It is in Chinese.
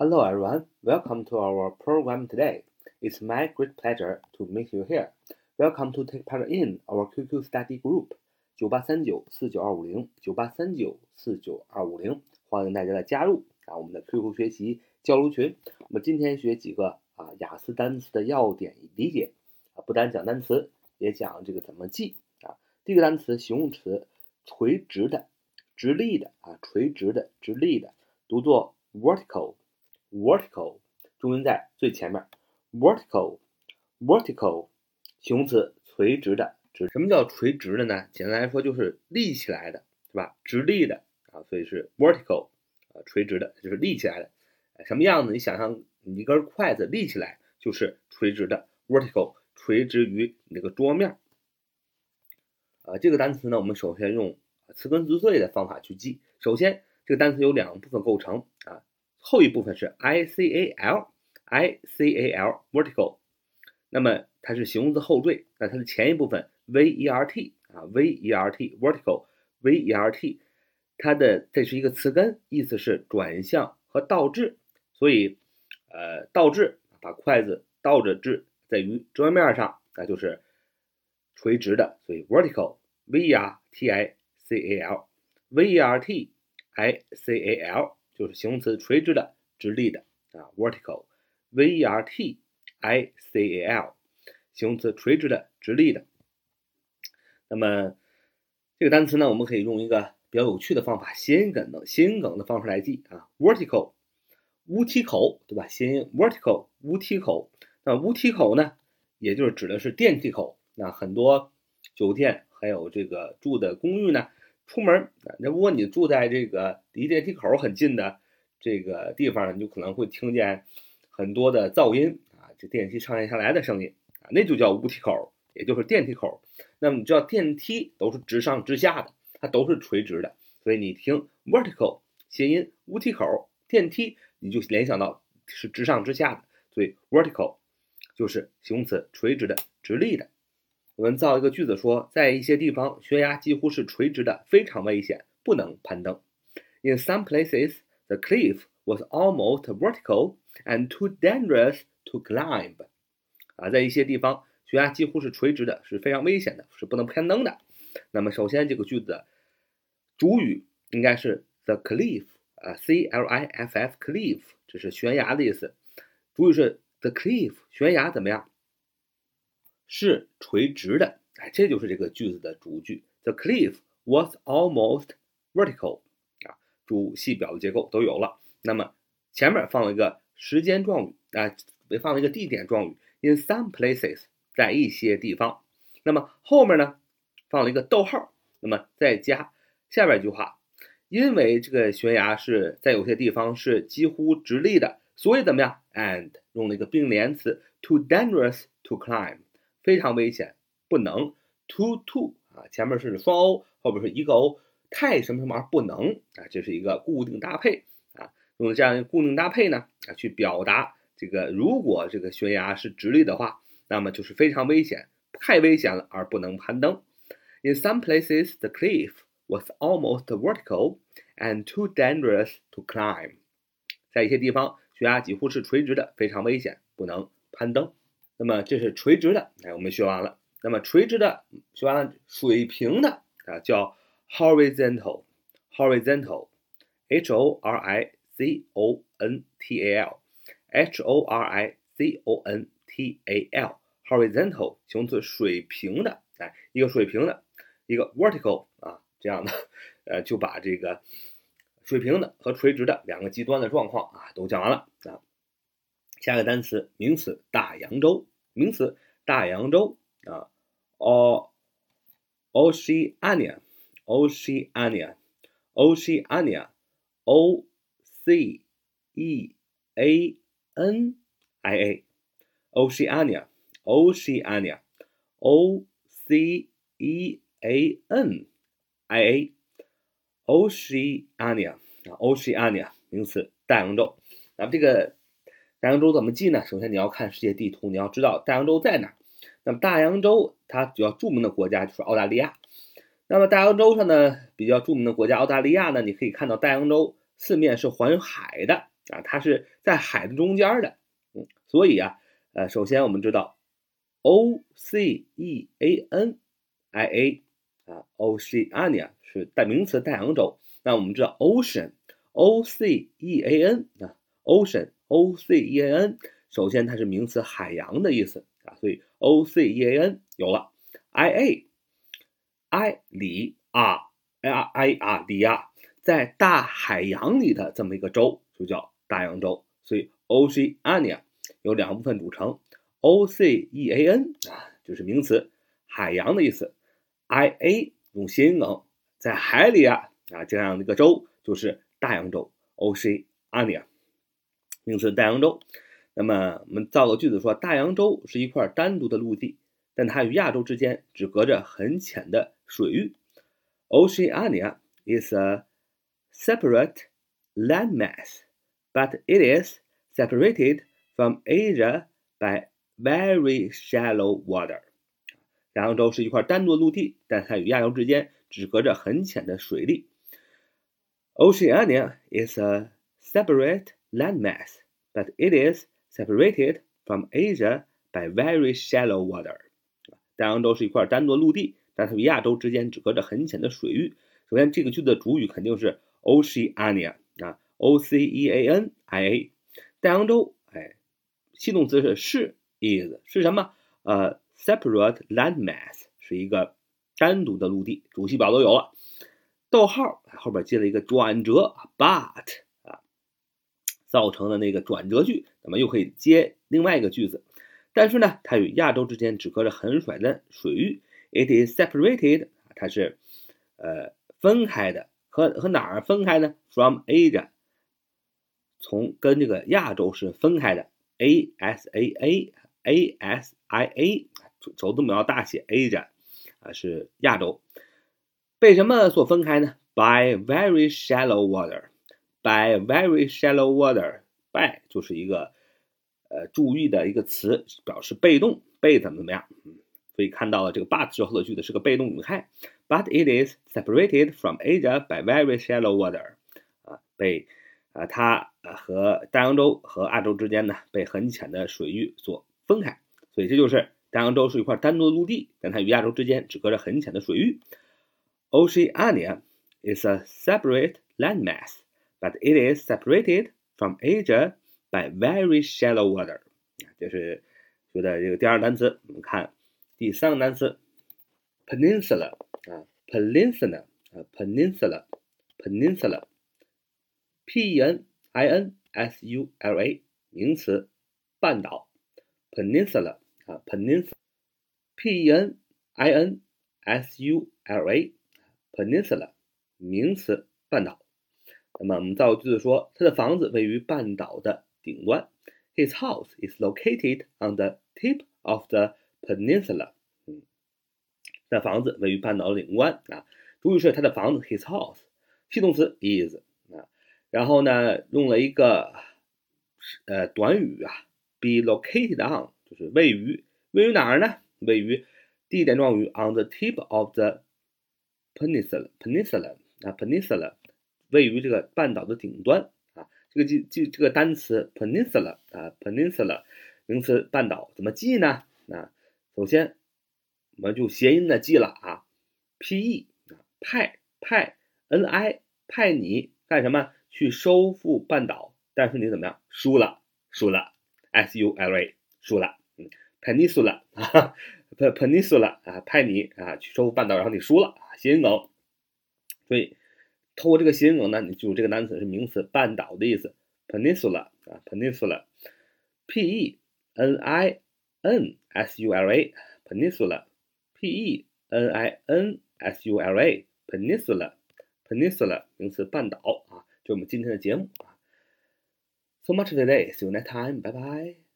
Hello everyone, welcome to our program today. It's my great pleasure to meet you here. Welcome to take part in our QQ study group 九八三九四九二五零九八三九四九二五零，欢迎大家的加入啊！我们的 QQ 学习交流群。我们今天学几个啊雅思单词的要点理解啊，不单讲单词，也讲这个怎么记啊。第一个单词形容词，垂直的、直立的啊，垂直的、直立的，读作 vertical。vertical，重音在最前面。vertical，vertical，形容词，垂直的。直什么叫垂直的呢？简单来说就是立起来的，是吧？直立的啊，所以是 vertical，啊，垂直的，就是立起来的。什么样子？你想象你一根筷子立起来就是垂直的，vertical，垂直于你那个桌面。啊，这个单词呢，我们首先用词根词缀的方法去记。首先，这个单词有两部分构成啊。后一部分是 i c a l，i c a l，vertical，那么它是形容词后缀，那它的前一部分 v e r t 啊，v e r t，vertical，v e r t，它的这是一个词根，意思是转向和倒置，所以呃倒置，把筷子倒着置在于桌面上，那就是垂直的，所以 vertical，v e r t i c a l，v e r t i c a l。就是形容词，垂直的、直立的啊，vertical，v e r t i c a l，形容词，垂直的、直立的。那么这个单词呢，我们可以用一个比较有趣的方法，谐音梗的谐音梗的方式来记啊，vertical，乌梯口，对吧？谐音 vertical，乌梯口。那乌梯口呢，也就是指的是电梯口。那很多酒店还有这个住的公寓呢。出门那如果你住在这个离电梯口很近的这个地方，你就可能会听见很多的噪音啊，这电梯上下下来的声音啊，那就叫无梯口，也就是电梯口。那么你知道电梯都是直上直下的，它都是垂直的，所以你听 vertical 谐音无梯口电梯，你就联想到是直上直下的，所以 vertical 就是形容词，垂直的、直立的。我们造一个句子说，在一些地方，悬崖几乎是垂直的，非常危险，不能攀登。In some places, the cliff was almost vertical and too dangerous to climb. 啊，在一些地方，悬崖几乎是垂直的，是非常危险的，是不能攀登的。那么，首先这个句子主语应该是 the cliff，啊，c l i f f，cliff，这是悬崖的意思。主语是 the cliff，悬崖怎么样？是垂直的，哎，这就是这个句子的主句。The cliff was almost vertical，啊，主系表的结构都有了。那么前面放了一个时间状语，啊，放了一个地点状语。In some places，在一些地方。那么后面呢，放了一个逗号。那么再加下边一句话，因为这个悬崖是在有些地方是几乎直立的，所以怎么样？And 用了一个并联词，too dangerous to climb。非常危险，不能 too too 啊，前面是双 o，后边是一个 o，太什么什么而不能啊，这是一个固定搭配啊，用这样一个固定搭配呢啊，去表达这个如果这个悬崖是直立的话，那么就是非常危险，太危险了而不能攀登。In some places, the cliff was almost vertical and too dangerous to climb。在一些地方，悬崖几乎是垂直的，非常危险，不能攀登。那么这是垂直的，哎，我们学完了。那么垂直的学完了，水平的啊叫 horizontal，horizontal，h o r i z o n t a l，h o r i z o n t a l，horizontal 形容词，水平的，哎，一个水平的，一个 vertical 啊这样的，呃，就把这个水平的和垂直的两个极端的状况啊都讲完了啊。下个单词，名词大洋洲，名词大洋洲啊，o oceania，oceania，oceania，o c e a n i a，oceania，oceania，o c e a n i a，oceania 啊，oceania 名词大洋洲，那么这个。大洋洲怎么记呢？首先你要看世界地图，你要知道大洋洲在哪。那么大洋洲它比较著名的国家就是澳大利亚。那么大洋洲上呢比较著名的国家澳大利亚呢，你可以看到大洋洲四面是环海的啊，它是在海的中间的，嗯，所以啊，呃，首先我们知道 O C E A N I A 啊，Oceania 是代名词大洋洲，那我们知道 ocean O C E A N 啊，ocean O C E A N，首先它是名词海洋的意思啊，所以 O C E A N 有了，I A I 里啊，I I 啊里啊，在大海洋里的这么一个洲就叫。大洋洲，所以 Oceania 由两部分组成，O C E A N 啊就是名词，海洋的意思，I A 用谐音梗，在海里啊啊这样的一个洲就是大洋洲，Oceania。名词大洋洲。那么我们造个句子说，大洋洲是一块单独的陆地，但它与亚洲之间只隔着很浅的水域，Oceania is a separate landmass。but it is separated from Asia by very shallow water。大洋洲是一块单独的陆地，但它与亚洲之间只隔着很浅的水力。Oceania is a separate landmass, but it is separated from Asia by very shallow water。大洋洲是一块单独的陆地，但它与亚洲之间只隔着很浅的水域。首先，这个句子的主语肯定是 Oceania 啊。O C E A N I A，大洋洲，哎，系动词是是 is 是什么？呃，separate landmass 是一个单独的陆地，主系表都有了。逗号后边接了一个转折，but，造成了那个转折句，那么又可以接另外一个句子。但是呢，它与亚洲之间只隔着很窄的水域，it is separated，它是呃分开的，和和哪儿分开呢？From Asia。从跟这个亚洲是分开的，A S A A A S I A，首字母要大写，Asia 啊是亚洲，被什么所分开呢？By very shallow water by very shallow water。by 就是一个呃注意的一个词，表示被动，被怎么怎么样。所以看到了这个 but 之后的句子是个被动语态，but it is separated from Asia by very shallow water。啊，被啊它和大洋洲和亚洲之间呢被很浅的水域所分开。所以这就是大洋洲是一块单独的陆地，但它与亚洲之间只隔着很浅的水域。Oceania is a separate landmass。but it is separated from Asia by very shallow water。这是学的这个第二个单词。我们看第三个单词，peninsula 啊，peninsula 啊，peninsula，peninsula。p e n i n s u l a 名词，半岛，peninsula 啊，peninsula，p e n i n s u l a peninsula 名词，半岛。 那么我们造个句子说，他的房子位于半岛的顶端。His house is located on the tip of the peninsula。嗯，他的房子位于半岛的顶端啊。主语是他的房子，his house，系动词 is 啊。然后呢，用了一个呃短语啊，be located on，就是位于位于哪儿呢？位于地点状语 on the tip of the peninsula，peninsula 啊，peninsula 位于这个半岛的顶端啊。这个记记这个单词 peninsula 啊，peninsula 名词半岛怎么记呢？啊，首先我们就谐音的记了啊，p e 啊派派 n i 派你干什么？去收复半岛，但是你怎么样？输了，输了，s u l a，输了，嗯，peninsula 啊，peninsula 啊，派你啊去收复半岛，然后你输了啊，谐音梗。所以，透过这个谐音梗呢，你记住这个单词是名词，半岛的意思，peninsula 啊，peninsula，p e n i n s u l a，peninsula，p e n i n s u l a，peninsula，peninsula 名词，半岛啊。就我们今天的节目啊。So much today. See you next time. Bye bye.